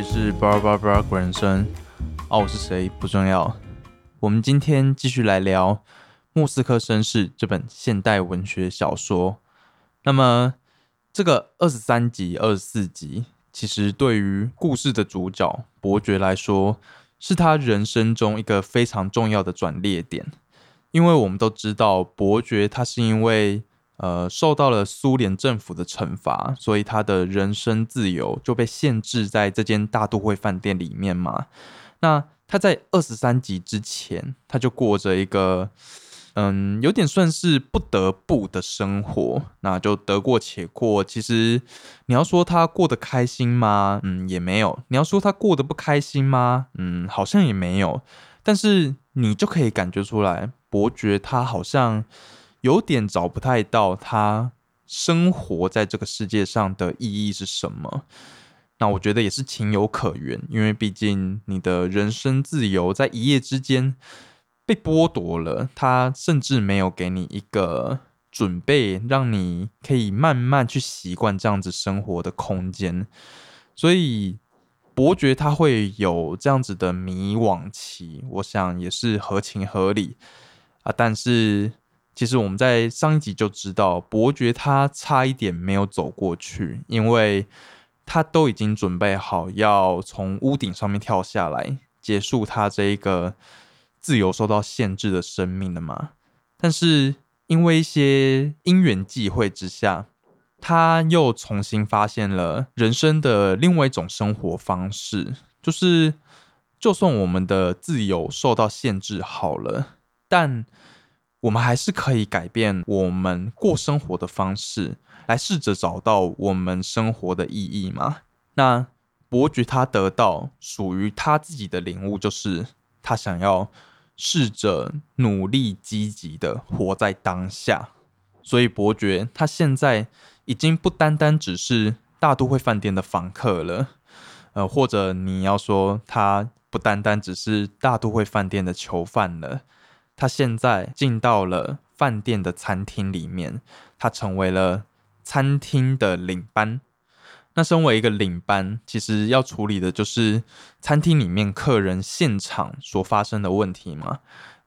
里是巴拉巴拉巴拉人生啊，我是谁不重要。我们今天继续来聊《莫斯科绅士》这本现代文学小说。那么，这个二十三集、二十四集，其实对于故事的主角伯爵来说，是他人生中一个非常重要的转捩点。因为我们都知道，伯爵他是因为呃受到了苏联政府的惩罚，所以他的人身自由就被限制在这间大都会饭店里面嘛。那他在二十三集之前，他就过着一个嗯有点算是不得不的生活，那就得过且过。其实你要说他过得开心吗？嗯，也没有。你要说他过得不开心吗？嗯，好像也没有。但是你就可以感觉出来。伯爵他好像有点找不太到他生活在这个世界上的意义是什么。那我觉得也是情有可原，因为毕竟你的人生自由在一夜之间被剥夺了，他甚至没有给你一个准备，让你可以慢慢去习惯这样子生活的空间。所以伯爵他会有这样子的迷惘期，我想也是合情合理。啊！但是其实我们在上一集就知道，伯爵他差一点没有走过去，因为他都已经准备好要从屋顶上面跳下来，结束他这一个自由受到限制的生命了嘛。但是因为一些因缘际会之下，他又重新发现了人生的另外一种生活方式，就是就算我们的自由受到限制，好了。但我们还是可以改变我们过生活的方式，来试着找到我们生活的意义嘛？那伯爵他得到属于他自己的领悟，就是他想要试着努力积极的活在当下。所以伯爵他现在已经不单单只是大都会饭店的房客了，呃，或者你要说他不单单只是大都会饭店的囚犯了。他现在进到了饭店的餐厅里面，他成为了餐厅的领班。那身为一个领班，其实要处理的就是餐厅里面客人现场所发生的问题嘛，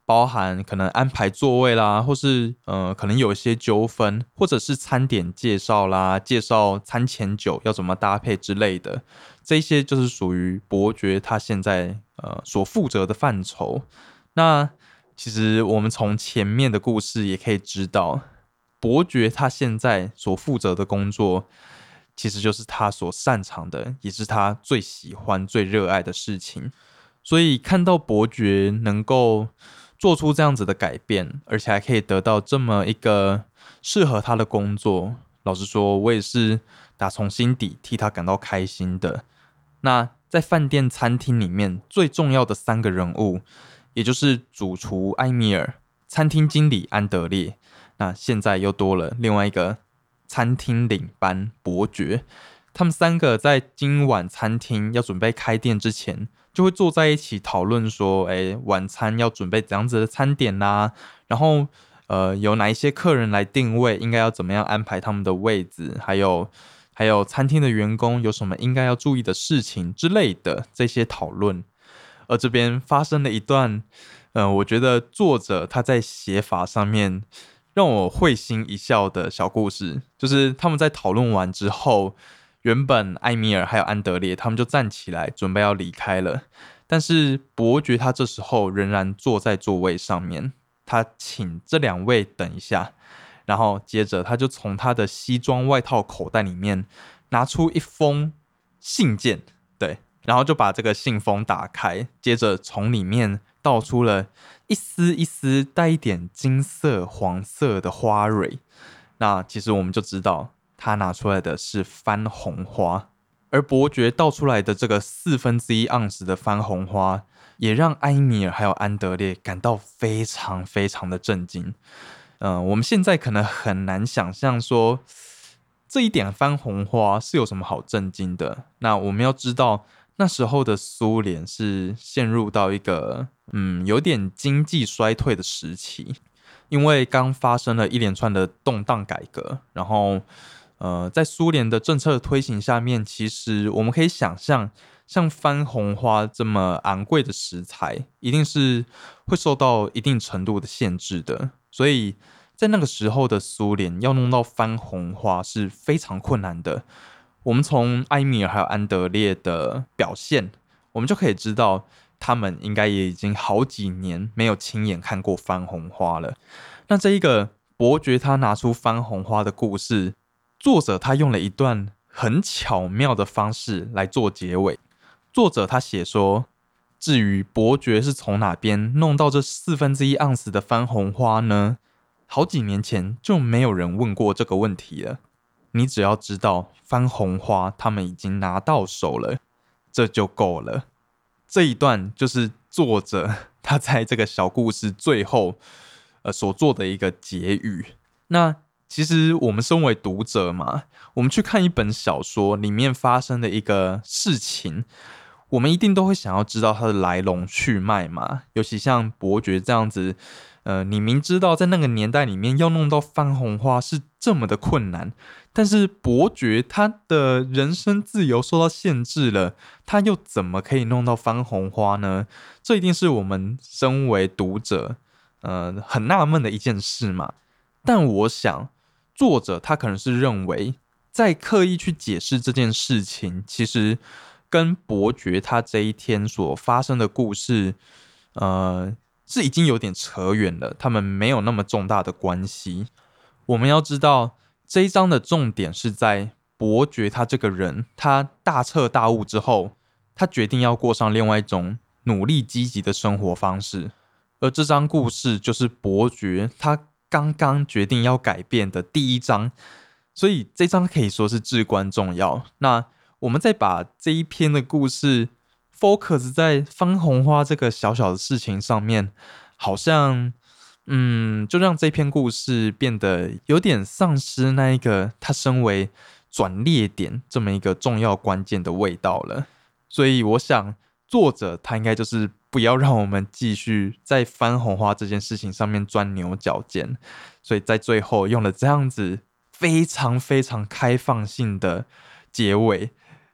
包含可能安排座位啦，或是呃可能有一些纠纷，或者是餐点介绍啦，介绍餐前酒要怎么搭配之类的，这些就是属于伯爵他现在呃所负责的范畴。那其实我们从前面的故事也可以知道，伯爵他现在所负责的工作，其实就是他所擅长的，也是他最喜欢、最热爱的事情。所以看到伯爵能够做出这样子的改变，而且还可以得到这么一个适合他的工作，老实说，我也是打从心底替他感到开心的。那在饭店餐厅里面最重要的三个人物。也就是主厨埃米尔、餐厅经理安德烈，那现在又多了另外一个餐厅领班伯爵。他们三个在今晚餐厅要准备开店之前，就会坐在一起讨论说：“哎，晚餐要准备怎样子的餐点啦？然后，呃，有哪一些客人来定位，应该要怎么样安排他们的位子？还有，还有餐厅的员工有什么应该要注意的事情之类的这些讨论。”而这边发生了一段，嗯，我觉得作者他在写法上面让我会心一笑的小故事，就是他们在讨论完之后，原本艾米尔还有安德烈他们就站起来准备要离开了，但是伯爵他这时候仍然坐在座位上面，他请这两位等一下，然后接着他就从他的西装外套口袋里面拿出一封信件，对。然后就把这个信封打开，接着从里面倒出了一丝一丝带一点金色、黄色的花蕊。那其实我们就知道，他拿出来的是番红花。而伯爵倒出来的这个四分之一盎司的番红花，也让埃米尔还有安德烈感到非常非常的震惊。嗯，我们现在可能很难想象说，这一点番红花是有什么好震惊的。那我们要知道。那时候的苏联是陷入到一个嗯有点经济衰退的时期，因为刚发生了一连串的动荡改革，然后呃，在苏联的政策推行下面，其实我们可以想象，像番红花这么昂贵的食材，一定是会受到一定程度的限制的。所以在那个时候的苏联，要弄到番红花是非常困难的。我们从埃米尔还有安德烈的表现，我们就可以知道，他们应该也已经好几年没有亲眼看过番红花了。那这一个伯爵他拿出番红花的故事。作者他用了一段很巧妙的方式来做结尾。作者他写说：“至于伯爵是从哪边弄到这四分之一盎司的番红花呢？好几年前就没有人问过这个问题了。你只要知道番红花他们已经拿到手了，这就够了。”这一段就是作者他在这个小故事最后呃所做的一个结语。那。其实我们身为读者嘛，我们去看一本小说里面发生的一个事情，我们一定都会想要知道它的来龙去脉嘛。尤其像伯爵这样子，呃，你明知道在那个年代里面要弄到番红花是这么的困难，但是伯爵他的人身自由受到限制了，他又怎么可以弄到番红花呢？这一定是我们身为读者，呃，很纳闷的一件事嘛。但我想。作者他可能是认为，在刻意去解释这件事情，其实跟伯爵他这一天所发生的故事，呃，是已经有点扯远了。他们没有那么重大的关系。我们要知道，这一章的重点是在伯爵他这个人，他大彻大悟之后，他决定要过上另外一种努力积极的生活方式。而这张故事就是伯爵他。刚刚决定要改变的第一章，所以这章可以说是至关重要。那我们再把这一篇的故事 focus 在番红花这个小小的事情上面，好像，嗯，就让这篇故事变得有点丧失那一个它身为转捩点这么一个重要关键的味道了。所以我想，作者他应该就是。不要让我们继续在翻红花这件事情上面钻牛角尖，所以在最后用了这样子非常非常开放性的结尾，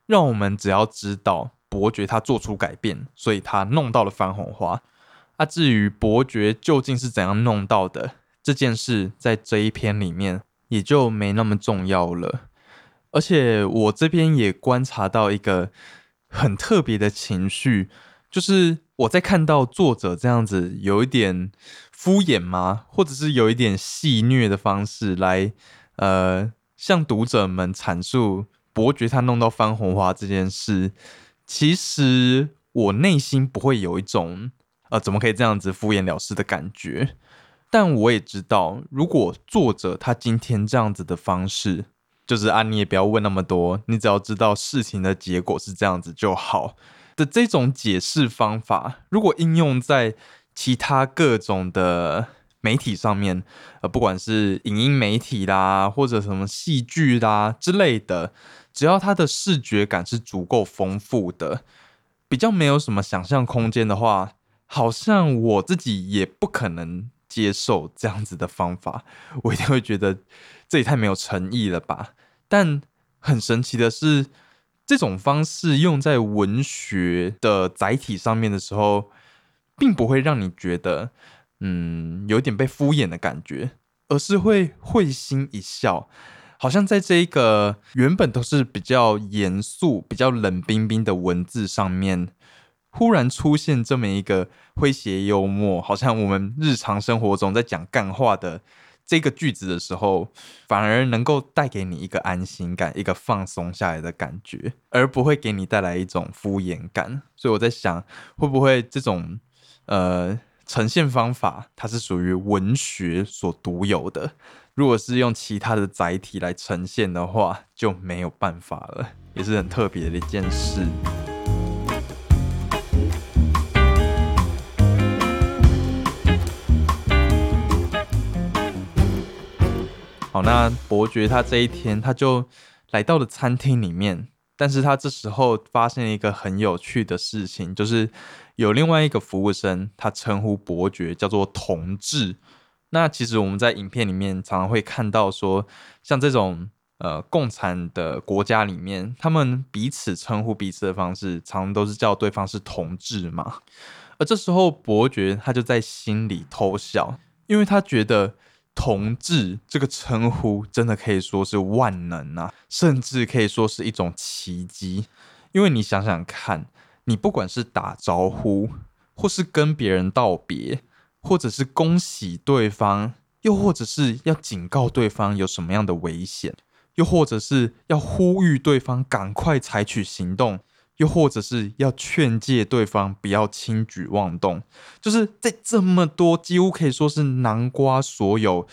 让我们只要知道伯爵他做出改变，所以他弄到了番红花。啊，至于伯爵究竟是怎样弄到的这件事，在这一篇里面也就没那么重要了。而且我这边也观察到一个很特别的情绪，就是。我在看到作者这样子有一点敷衍吗，或者是有一点戏谑的方式来，呃，向读者们阐述伯爵他弄到翻红花这件事，其实我内心不会有一种，呃，怎么可以这样子敷衍了事的感觉。但我也知道，如果作者他今天这样子的方式，就是啊，你也不要问那么多，你只要知道事情的结果是这样子就好。的这种解释方法，如果应用在其他各种的媒体上面，呃，不管是影音媒体啦，或者什么戏剧啦之类的，只要它的视觉感是足够丰富的，比较没有什么想象空间的话，好像我自己也不可能接受这样子的方法，我一定会觉得这也太没有诚意了吧。但很神奇的是。这种方式用在文学的载体上面的时候，并不会让你觉得，嗯，有点被敷衍的感觉，而是会会心一笑，好像在这一个原本都是比较严肃、比较冷冰冰的文字上面，忽然出现这么一个诙谐幽默，好像我们日常生活中在讲干话的。这个句子的时候，反而能够带给你一个安心感，一个放松下来的感觉，而不会给你带来一种敷衍感。所以我在想，会不会这种呃呈现方法，它是属于文学所独有的？如果是用其他的载体来呈现的话，就没有办法了，也是很特别的一件事。好，那伯爵他这一天他就来到了餐厅里面，但是他这时候发现一个很有趣的事情，就是有另外一个服务生，他称呼伯爵叫做同志。那其实我们在影片里面常常会看到说，像这种呃共产的国家里面，他们彼此称呼彼此的方式，常常都是叫对方是同志嘛。而这时候伯爵他就在心里偷笑，因为他觉得同志这个称呼真的可以说是万能啊，甚至可以说是一种奇迹。因为你想想看，你不管是打招呼，或是跟别人道别，或者是恭喜对方，又或者是要警告对方有什么样的危险，又或者是要呼吁对方赶快采取行动，又或者是要劝诫对方不要轻举妄动，就是在这么多几乎可以说是南瓜所有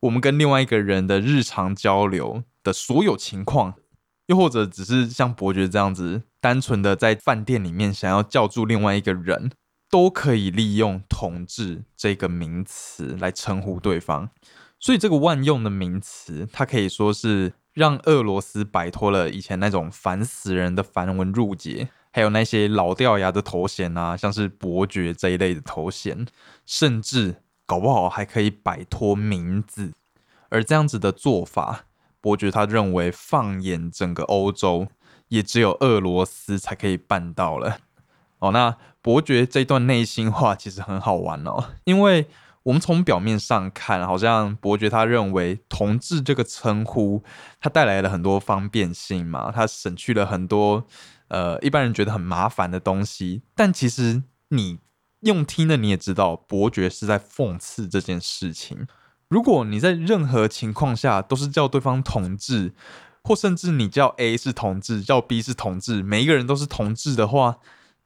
我们跟另外一个人的日常交流的所有情况。又或者只是像伯爵这样子，单纯的在饭店里面想要叫住另外一个人，都可以利用“同志”这个名词来称呼对方。所以这个万用的名词，它可以说是让俄罗斯摆脱了以前那种烦死人的繁文缛节，还有那些老掉牙的头衔啊，像是伯爵这一类的头衔，甚至搞不好还可以摆脱名字。而这样子的做法。伯爵他认为，放眼整个欧洲，也只有俄罗斯才可以办到了。哦，那伯爵这段内心话其实很好玩哦，因为我们从表面上看，好像伯爵他认为“同志”这个称呼，它带来了很多方便性嘛，它省去了很多呃一般人觉得很麻烦的东西。但其实你用听的你也知道，伯爵是在讽刺这件事情。如果你在任何情况下都是叫对方同志，或甚至你叫 A 是同志，叫 B 是同志，每一个人都是同志的话，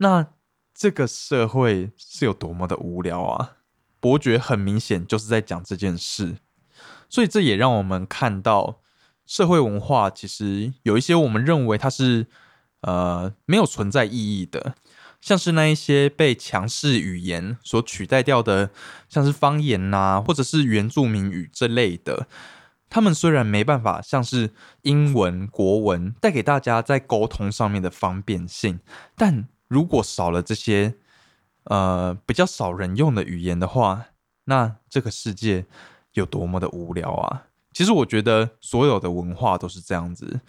那这个社会是有多么的无聊啊！伯爵很明显就是在讲这件事，所以这也让我们看到社会文化其实有一些我们认为它是呃没有存在意义的。像是那一些被强势语言所取代掉的，像是方言呐，或者是原住民语这类的，他们虽然没办法像是英文、国文带给大家在沟通上面的方便性，但如果少了这些呃比较少人用的语言的话，那这个世界有多么的无聊啊！其实我觉得所有的文化都是这样子，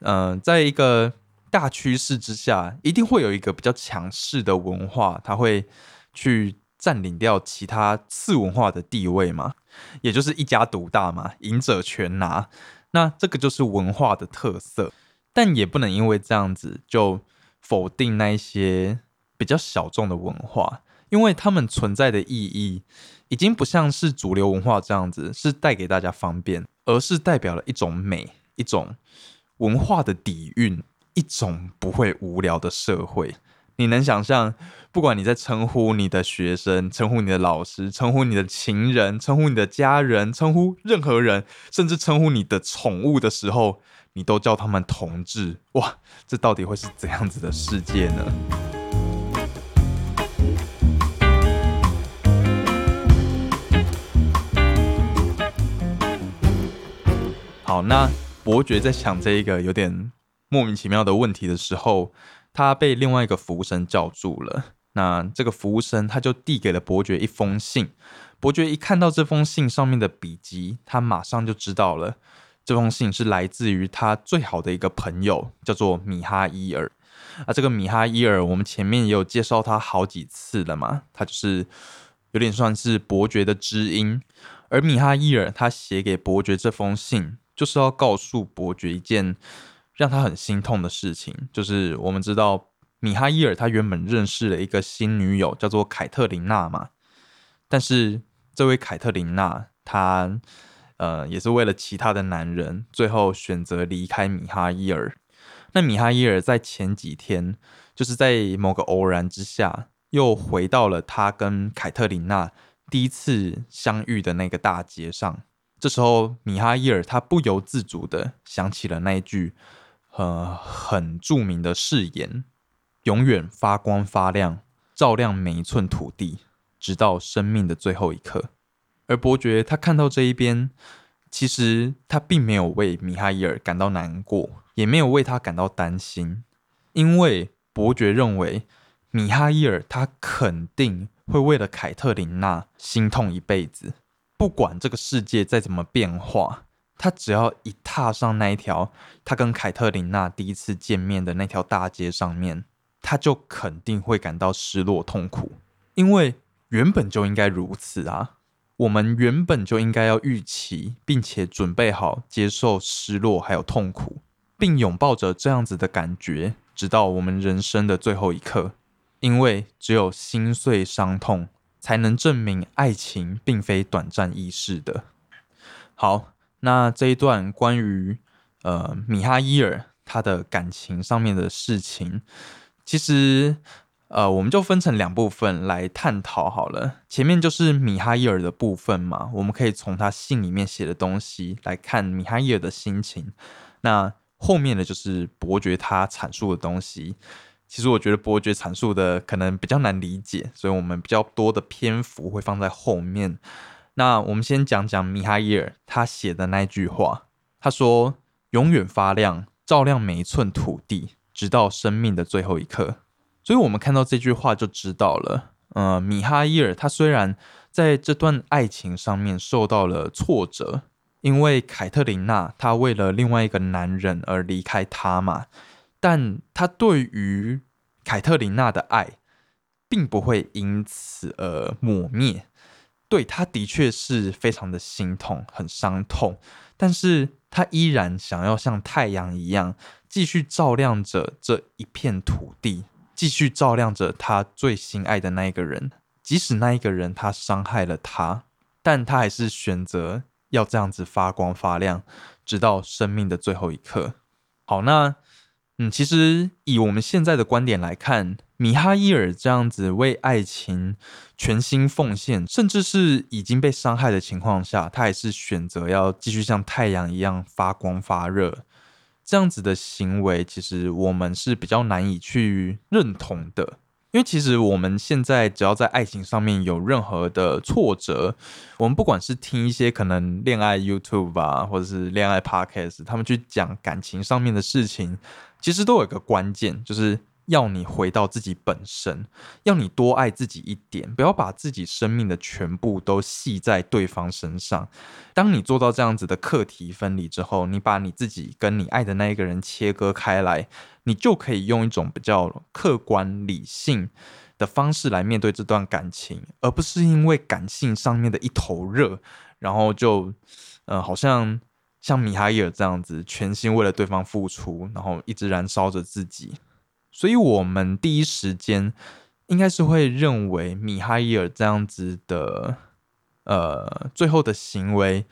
嗯，在一个。大趋势之下，一定会有一个比较强势的文化，它会去占领掉其他次文化的地位嘛，也就是一家独大嘛，赢者全拿。那这个就是文化的特色，但也不能因为这样子就否定那一些比较小众的文化，因为他们存在的意义已经不像是主流文化这样子，是带给大家方便，而是代表了一种美，一种文化的底蕴。一种不会无聊的社会，你能想象？不管你在称呼你的学生、称呼你的老师、称呼你的情人、称呼你的家人、称呼任何人，甚至称呼你的宠物的时候，你都叫他们同志，哇，这到底会是怎样子的世界呢？好，那伯爵在想这一个有点。莫名其妙的问题的时候，他被另外一个服务生叫住了。那这个服务生他就递给了伯爵一封信。伯爵一看到这封信上面的笔迹，他马上就知道了，这封信是来自于他最好的一个朋友，叫做米哈伊尔。啊，这个米哈伊尔，我们前面也有介绍他好几次了嘛，他就是有点算是伯爵的知音。而米哈伊尔他写给伯爵这封信，就是要告诉伯爵一件。让他很心痛的事情，就是我们知道米哈伊尔他原本认识了一个新女友，叫做凯特琳娜嘛。但是这位凯特琳娜，她呃也是为了其他的男人，最后选择离开米哈伊尔。那米哈伊尔在前几天，就是在某个偶然之下，又回到了他跟凯特琳娜第一次相遇的那个大街上。这时候，米哈伊尔他不由自主的想起了那一句。呃，很著名的誓言，永远发光发亮，照亮每一寸土地，直到生命的最后一刻。而伯爵他看到这一边，其实他并没有为米哈伊尔感到难过，也没有为他感到担心，因为伯爵认为米哈伊尔他肯定会为了凯特琳娜心痛一辈子，不管这个世界再怎么变化。他只要一踏上那一条他跟凯特琳娜第一次见面的那条大街上面，他就肯定会感到失落痛苦，因为原本就应该如此啊。我们原本就应该要预期，并且准备好接受失落还有痛苦，并拥抱着这样子的感觉，直到我们人生的最后一刻。因为只有心碎伤痛，才能证明爱情并非短暂易逝的。好，那这一段关于呃米哈伊尔他的感情上面的事情，其实。呃，我们就分成两部分来探讨好了。前面就是米哈伊尔的部分嘛，我们可以从他信里面写的东西来看米哈伊尔的心情。那后面的就是伯爵他阐述的东西。其实我觉得伯爵阐述的可能比较难理解，所以我们比较多的篇幅会放在后面。那我们先讲讲米哈伊尔他写的那句话，他说：“永远发亮，照亮每一寸土地，直到生命的最后一刻。”所以，我们看到这句话就知道了。呃，米哈伊尔他虽然在这段爱情上面受到了挫折，因为凯特琳娜她为了另外一个男人而离开他嘛，但他对于凯特琳娜的爱并不会因此而抹灭。对他的确是非常的心痛，很伤痛，但是他依然想要像太阳一样，继续照亮着这一片土地。继续照亮着他最心爱的那一个人，即使那一个人他伤害了他，但他还是选择要这样子发光发亮，直到生命的最后一刻。好，那嗯，其实以我们现在的观点来看，米哈伊尔这样子为爱情全心奉献，甚至是已经被伤害的情况下，他还是选择要继续像太阳一样发光发热。这样子的行为，其实我们是比较难以去认同的，因为其实我们现在只要在爱情上面有任何的挫折，我们不管是听一些可能恋爱 YouTube 啊，或者是恋爱 Podcast，他们去讲感情上面的事情，其实都有一个关键，就是。要你回到自己本身，要你多爱自己一点，不要把自己生命的全部都系在对方身上。当你做到这样子的课题分离之后，你把你自己跟你爱的那一个人切割开来，你就可以用一种比较客观理性的方式来面对这段感情，而不是因为感性上面的一头热，然后就呃，好像像米哈伊尔这样子，全心为了对方付出，然后一直燃烧着自己。所以，我们第一时间应该是会认为米哈伊尔这样子的，呃，最后的行为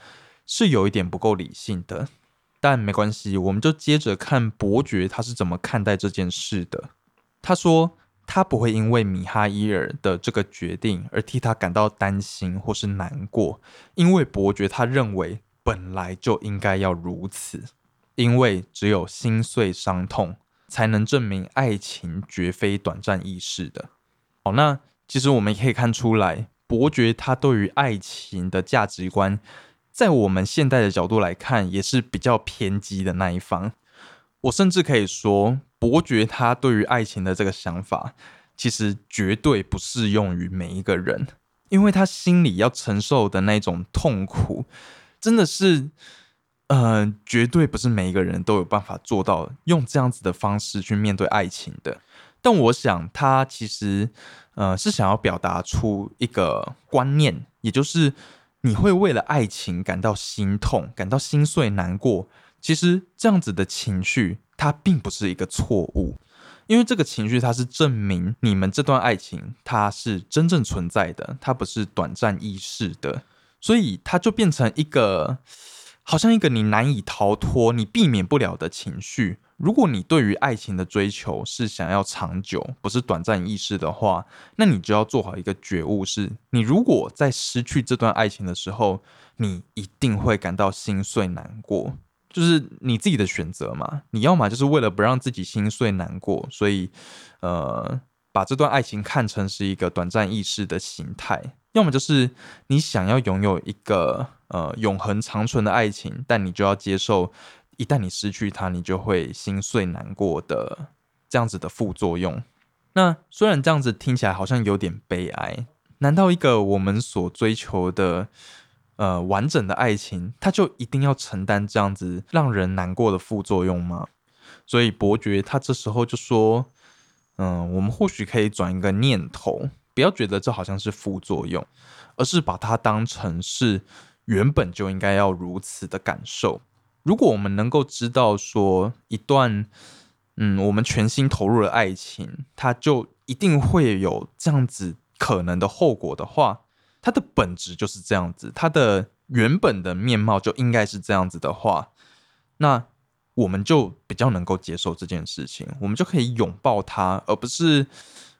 是有一点不够理性的。但没关系，我们就接着看伯爵他是怎么看待这件事的。他说，他不会因为米哈伊尔的这个决定而替他感到担心或是难过，因为伯爵他认为本来就应该要如此，因为只有心碎伤痛。才能证明爱情绝非短暂易逝的。好，那其实我们可以看出来，伯爵他对于爱情的价值观，在我们现代的角度来看，也是比较偏激的那一方。我甚至可以说，伯爵他对于爱情的这个想法，其实绝对不适用于每一个人，因为他心里要承受的那种痛苦，真的是。呃，绝对不是每一个人都有办法做到用这样子的方式去面对爱情的。但我想，他其实呃是想要表达出一个观念，也就是你会为了爱情感到心痛、感到心碎、难过。其实这样子的情绪，它并不是一个错误，因为这个情绪它是证明你们这段爱情它是真正存在的，它不是短暂易逝的，所以它就变成一个。好像一个你难以逃脱、你避免不了的情绪。如果你对于爱情的追求是想要长久，不是短暂易逝的话，那你就要做好一个觉悟：是你如果在失去这段爱情的时候，你一定会感到心碎难过，就是你自己的选择嘛。你要么就是为了不让自己心碎难过，所以呃，把这段爱情看成是一个短暂易逝的形态。要么就是你想要拥有一个呃永恒长存的爱情，但你就要接受，一旦你失去它，你就会心碎难过的这样子的副作用。那虽然这样子听起来好像有点悲哀，难道一个我们所追求的呃完整的爱情，它就一定要承担这样子让人难过的副作用吗？所以伯爵他这时候就说：“嗯，我们或许可以转一个念头，不要觉得这好像是副作用，而是把它当成是原本就应该要如此的感受。如果我们能够知道说一段，嗯，我们全心投入的爱情，它就一定会有这样子可能的后果的话，它的本质就是这样子，它的原本的面貌就应该是这样子的话，那。”我们就比较能够接受这件事情，我们就可以拥抱它，而不是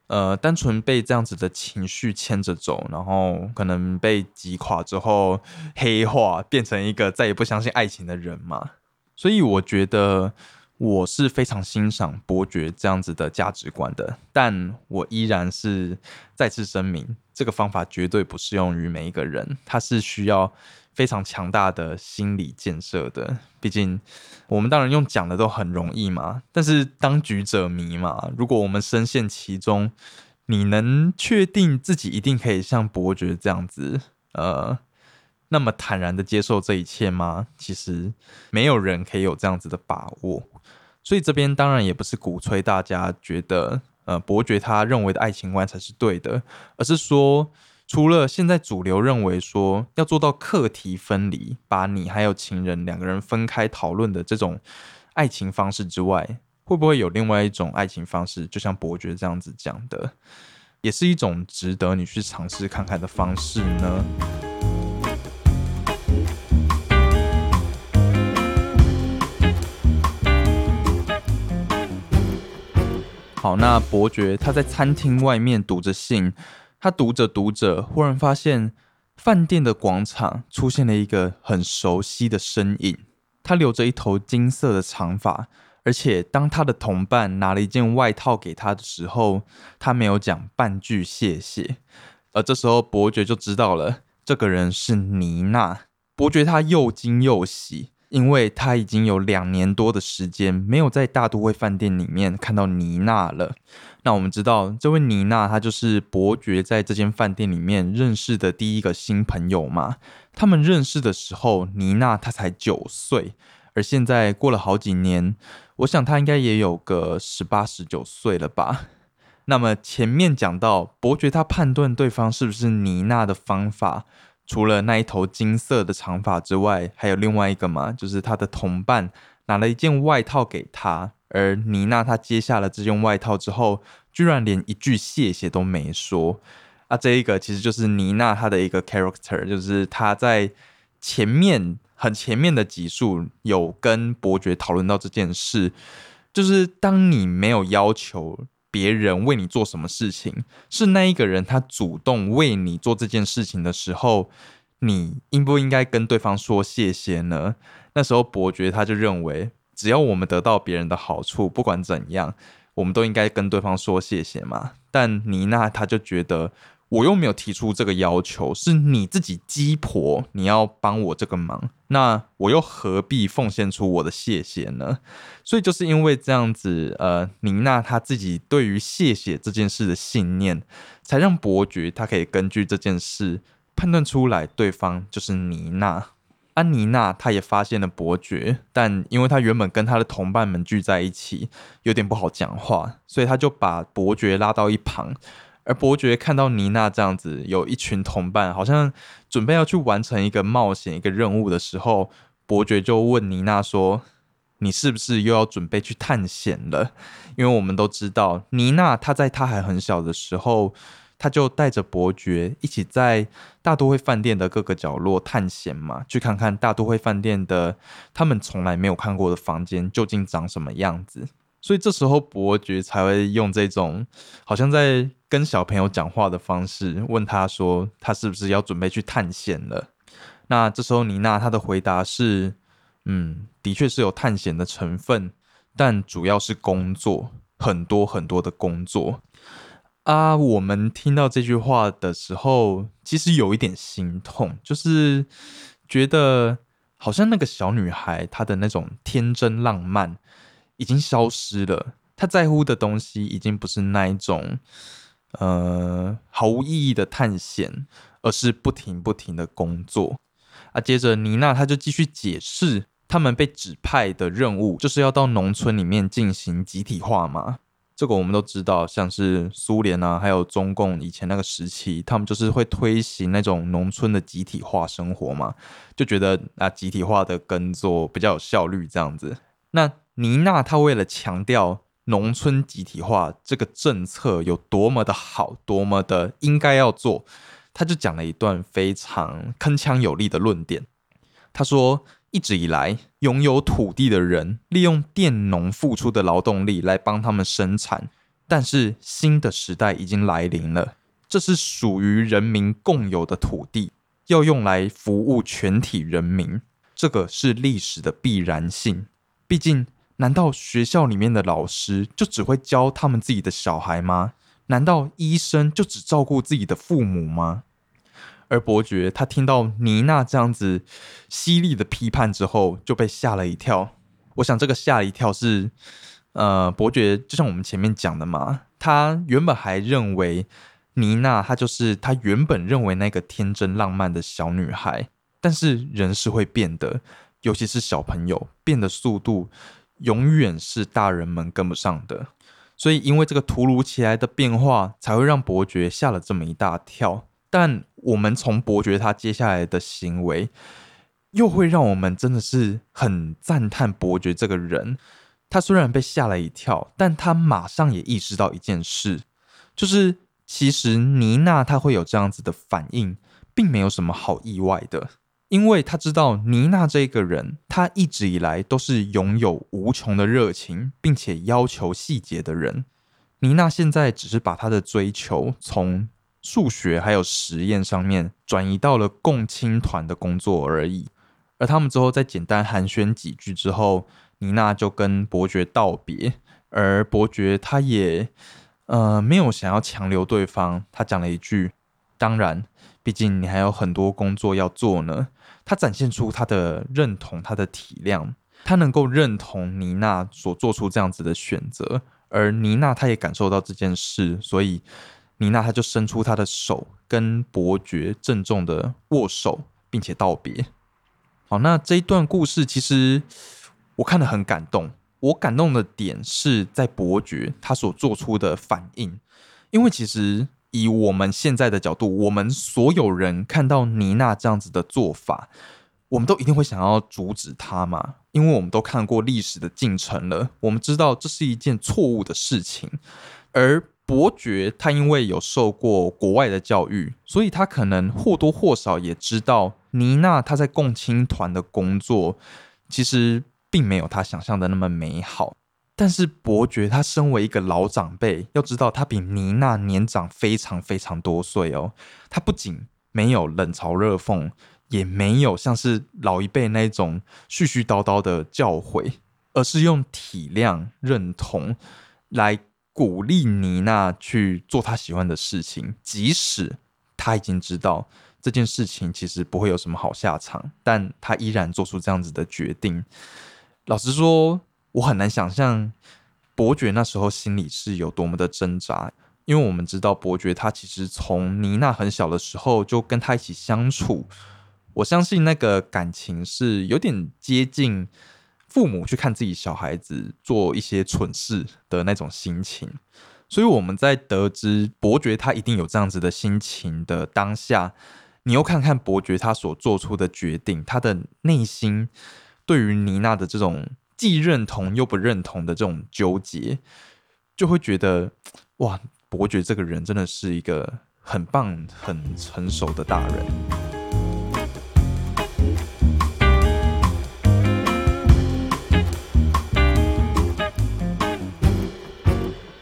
呃单纯被这样子的情绪牵着走，然后可能被击垮之后黑化，变成一个再也不相信爱情的人嘛。所以我觉得我是非常欣赏伯爵这样子的价值观的，但我依然是再次声明，这个方法绝对不适用于每一个人，它是需要。非常强大的心理建设的，毕竟我们当然用讲的都很容易嘛，但是当局者迷嘛。如果我们深陷其中，你能确定自己一定可以像伯爵这样子，呃，那么坦然的接受这一切吗？其实没有人可以有这样子的把握。所以这边当然也不是鼓吹大家觉得，呃，伯爵他认为的爱情观才是对的，而是说。除了现在主流认为说要做到课题分离，把你还有情人两个人分开讨论的这种爱情方式之外，会不会有另外一种爱情方式？就像伯爵这样子讲的，也是一种值得你去尝试看看的方式呢？好，那伯爵他在餐厅外面读着信。他读着读着，忽然发现饭店的广场出现了一个很熟悉的身影。他留着一头金色的长发，而且当他的同伴拿了一件外套给他的时候，他没有讲半句谢谢。而这时候，伯爵就知道了，这个人是妮娜。伯爵他又惊又喜。因为他已经有两年多的时间没有在大都会饭店里面看到妮娜了。那我们知道，这位妮娜她就是伯爵在这间饭店里面认识的第一个新朋友嘛。他们认识的时候，妮娜她才九岁，而现在过了好几年，我想她应该也有个十八、十九岁了吧。那么前面讲到伯爵他判断对方是不是妮娜的方法。除了那一头金色的长发之外，还有另外一个嘛，就是他的同伴拿了一件外套给他，而妮娜她接下了这件外套之后，居然连一句谢谢都没说。啊，这一个其实就是妮娜她的一个 character，就是她在前面很前面的集数有跟伯爵讨论到这件事，就是当你没有要求。别人为你做什么事情，是那一个人他主动为你做这件事情的时候，你应不应该跟对方说谢谢呢？那时候伯爵他就认为，只要我们得到别人的好处，不管怎样，我们都应该跟对方说谢谢嘛。但妮娜她就觉得。我又没有提出这个要求，是你自己鸡婆，你要帮我这个忙，那我又何必奉献出我的谢谢呢？所以就是因为这样子，呃，妮娜她自己对于谢谢这件事的信念，才让伯爵他可以根据这件事判断出来对方就是妮娜。安妮娜她也发现了伯爵，但因为她原本跟她的同伴们聚在一起，有点不好讲话，所以她就把伯爵拉到一旁。而伯爵看到妮娜这样子，有一群同伴，好像准备要去完成一个冒险、一个任务的时候，伯爵就问妮娜说：“你是不是又要准备去探险了？”因为我们都知道，妮娜她在她还很小的时候，她就带着伯爵一起在大都会饭店的各个角落探险嘛，去看看大都会饭店的他们从来没有看过的房间究竟长什么样子。所以这时候伯爵才会用这种好像在跟小朋友讲话的方式问他说：“他是不是要准备去探险了？”那这时候妮娜她的回答是：“嗯，的确是有探险的成分，但主要是工作，很多很多的工作。”啊，我们听到这句话的时候，其实有一点心痛，就是觉得好像那个小女孩她的那种天真浪漫。已经消失了。她在乎的东西已经不是那一种，呃，毫无意义的探险，而是不停不停的工作。啊，接着妮娜她就继续解释，他们被指派的任务就是要到农村里面进行集体化嘛。这个我们都知道，像是苏联啊，还有中共以前那个时期，他们就是会推行那种农村的集体化生活嘛，就觉得啊集体化的耕作比较有效率这样子。那妮娜她为了强调农村集体化这个政策有多么的好，多么的应该要做，他就讲了一段非常铿锵有力的论点。他说。一直以来，拥有土地的人利用佃农付出的劳动力来帮他们生产，但是新的时代已经来临了。这是属于人民共有的土地，要用来服务全体人民，这个是历史的必然性。毕竟，难道学校里面的老师就只会教他们自己的小孩吗？难道医生就只照顾自己的父母吗？而伯爵他听到妮娜这样子犀利的批判之后，就被吓了一跳。我想这个吓一跳是，呃，伯爵就像我们前面讲的嘛，他原本还认为妮娜她就是他原本认为那个天真浪漫的小女孩，但是人是会变的，尤其是小朋友变的速度永远是大人们跟不上的。所以因为这个突如其来的变化，才会让伯爵吓了这么一大跳。但我们从伯爵他接下来的行为，又会让我们真的是很赞叹伯爵这个人。他虽然被吓了一跳，但他马上也意识到一件事，就是其实妮娜她会有这样子的反应，并没有什么好意外的，因为他知道妮娜这个人，她一直以来都是拥有无穷的热情，并且要求细节的人。妮娜现在只是把她的追求从。数学还有实验上面转移到了共青团的工作而已，而他们之后再简单寒暄几句之后，妮娜就跟伯爵道别，而伯爵他也呃没有想要强留对方，他讲了一句：“当然，毕竟你还有很多工作要做呢。”他展现出他的认同，他的体谅，他能够认同妮娜所做出这样子的选择，而妮娜她也感受到这件事，所以。妮娜，她就伸出她的手，跟伯爵郑重的握手，并且道别。好，那这一段故事其实我看得很感动。我感动的点是在伯爵他所做出的反应，因为其实以我们现在的角度，我们所有人看到妮娜这样子的做法，我们都一定会想要阻止她嘛，因为我们都看过历史的进程了，我们知道这是一件错误的事情，而。伯爵他因为有受过国外的教育，所以他可能或多或少也知道妮娜她在共青团的工作其实并没有他想象的那么美好。但是伯爵他身为一个老长辈，要知道他比妮娜年长非常非常多岁哦。他不仅没有冷嘲热讽，也没有像是老一辈那种絮絮叨叨的教诲，而是用体谅、认同来。鼓励妮娜去做她喜欢的事情，即使她已经知道这件事情其实不会有什么好下场，但她依然做出这样子的决定。老实说，我很难想象伯爵那时候心里是有多么的挣扎，因为我们知道伯爵他其实从妮娜很小的时候就跟他一起相处，我相信那个感情是有点接近。父母去看自己小孩子做一些蠢事的那种心情，所以我们在得知伯爵他一定有这样子的心情的当下，你又看看伯爵他所做出的决定，他的内心对于妮娜的这种既认同又不认同的这种纠结，就会觉得 哇，伯爵这个人真的是一个很棒、很成熟的大人。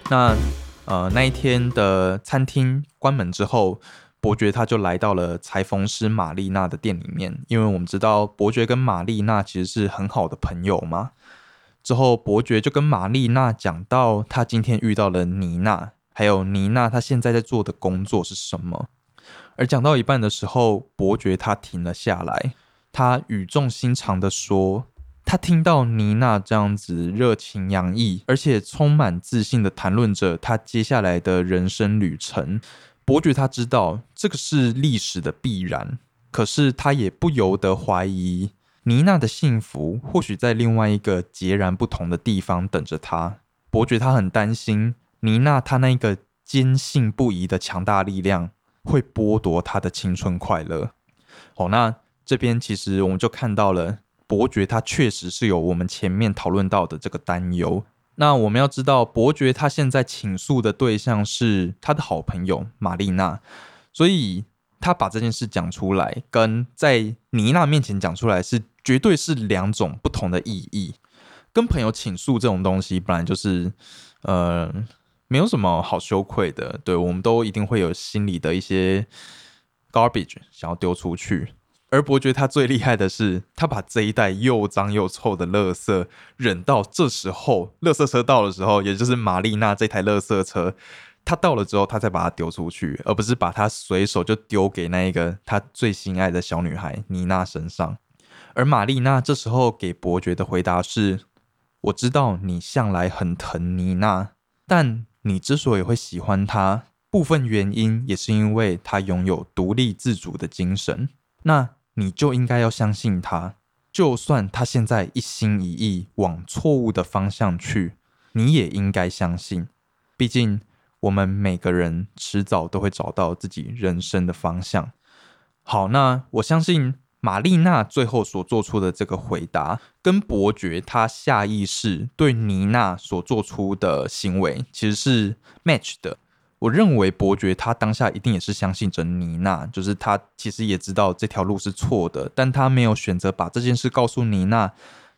那呃那一天的餐厅关门之后，伯爵他就来到了裁缝师玛丽娜的店里面，因为我们知道伯爵跟玛丽娜其实是很好的朋友嘛。之后伯爵就跟玛丽娜讲到他今天遇到了妮娜，还有妮娜她现在在做的工作是什么。而讲到一半的时候，伯爵他停了下来，他语重心长的说。他听到妮娜这样子热情洋溢，而且充满自信的谈论着他接下来的人生旅程。伯爵他知道这个是历史的必然，可是他也不由得怀疑妮娜的幸福，或许在另外一个截然不同的地方等着他。伯爵他很担心妮娜，她那个坚信不疑的强大力量会剥夺她的青春快乐。好，那这边其实我们就看到了伯爵他确实是有我们前面讨论到的这个担忧。那我们要知道，伯爵他现在倾诉的对象是他的好朋友玛丽娜，所以。他把这件事讲出来，跟在妮娜面前讲出来是绝对是两种不同的意义。跟朋友倾诉这种东西，本来就是呃没有什么好羞愧的。对我们都一定会有心里的一些 garbage 想要丢出去。而伯爵他最厉害的是，他把这一袋又脏又臭的垃圾忍到这时候，垃圾车到的时候，也就是玛丽娜这台垃圾车。他到了之后，他再把它丢出去，而不是把它随手就丢给那一个他最心爱的小女孩妮娜身上。而玛丽娜这时候给伯爵的回答是：“我知道你向来很疼妮娜，但你之所以会喜欢她，部分原因也是因为她拥有独立自主的精神。那你就应该要相信他，就算他现在一心一意往错误的方向去，你也应该相信，毕竟。”我们每个人迟早都会找到自己人生的方向。好，那我相信玛丽娜最后所做出的这个回答，跟伯爵他下意识对妮娜所做出的行为其实是 match 的。我认为伯爵他当下一定也是相信着妮娜，就是他其实也知道这条路是错的，但他没有选择把这件事告诉妮娜。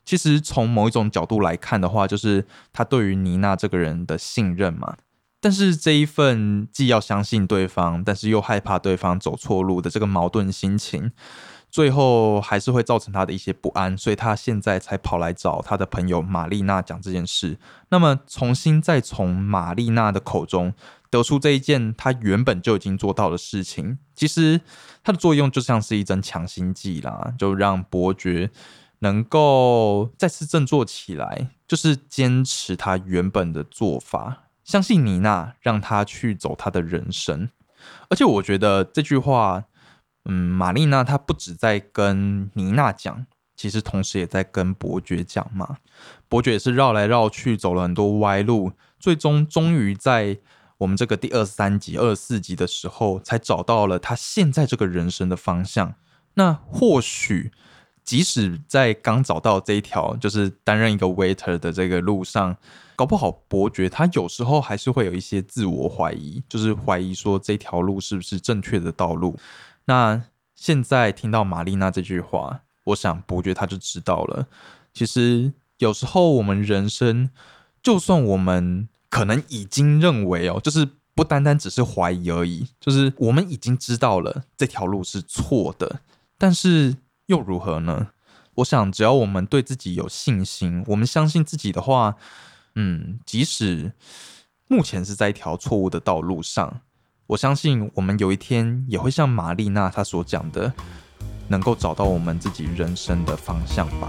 其实从某一种角度来看的话，就是他对于妮娜这个人的信任嘛。但是这一份既要相信对方，但是又害怕对方走错路的这个矛盾心情，最后还是会造成他的一些不安，所以他现在才跑来找他的朋友玛丽娜讲这件事。那么重新再从玛丽娜的口中得出这一件他原本就已经做到的事情，其实它的作用就像是一针强心剂啦，就让伯爵能够再次振作起来，就是坚持他原本的做法。相信妮娜，让她去走她的人生。而且我觉得这句话，嗯，玛丽娜她不止在跟妮娜讲，其实同时也在跟伯爵讲嘛。伯爵也是绕来绕去，走了很多歪路，最终终于在我们这个第二三集、二十四集的时候，才找到了他现在这个人生的方向。那或许，即使在刚找到这一条，就是担任一个 waiter 的这个路上。搞不好，伯爵他有时候还是会有一些自我怀疑，就是怀疑说这条路是不是正确的道路。那现在听到玛丽娜这句话，我想伯爵他就知道了。其实有时候我们人生，就算我们可能已经认为哦，就是不单单只是怀疑而已，就是我们已经知道了这条路是错的，但是又如何呢？我想，只要我们对自己有信心，我们相信自己的话。嗯，即使目前是在一条错误的道路上，我相信我们有一天也会像玛丽娜她所讲的，能够找到我们自己人生的方向吧。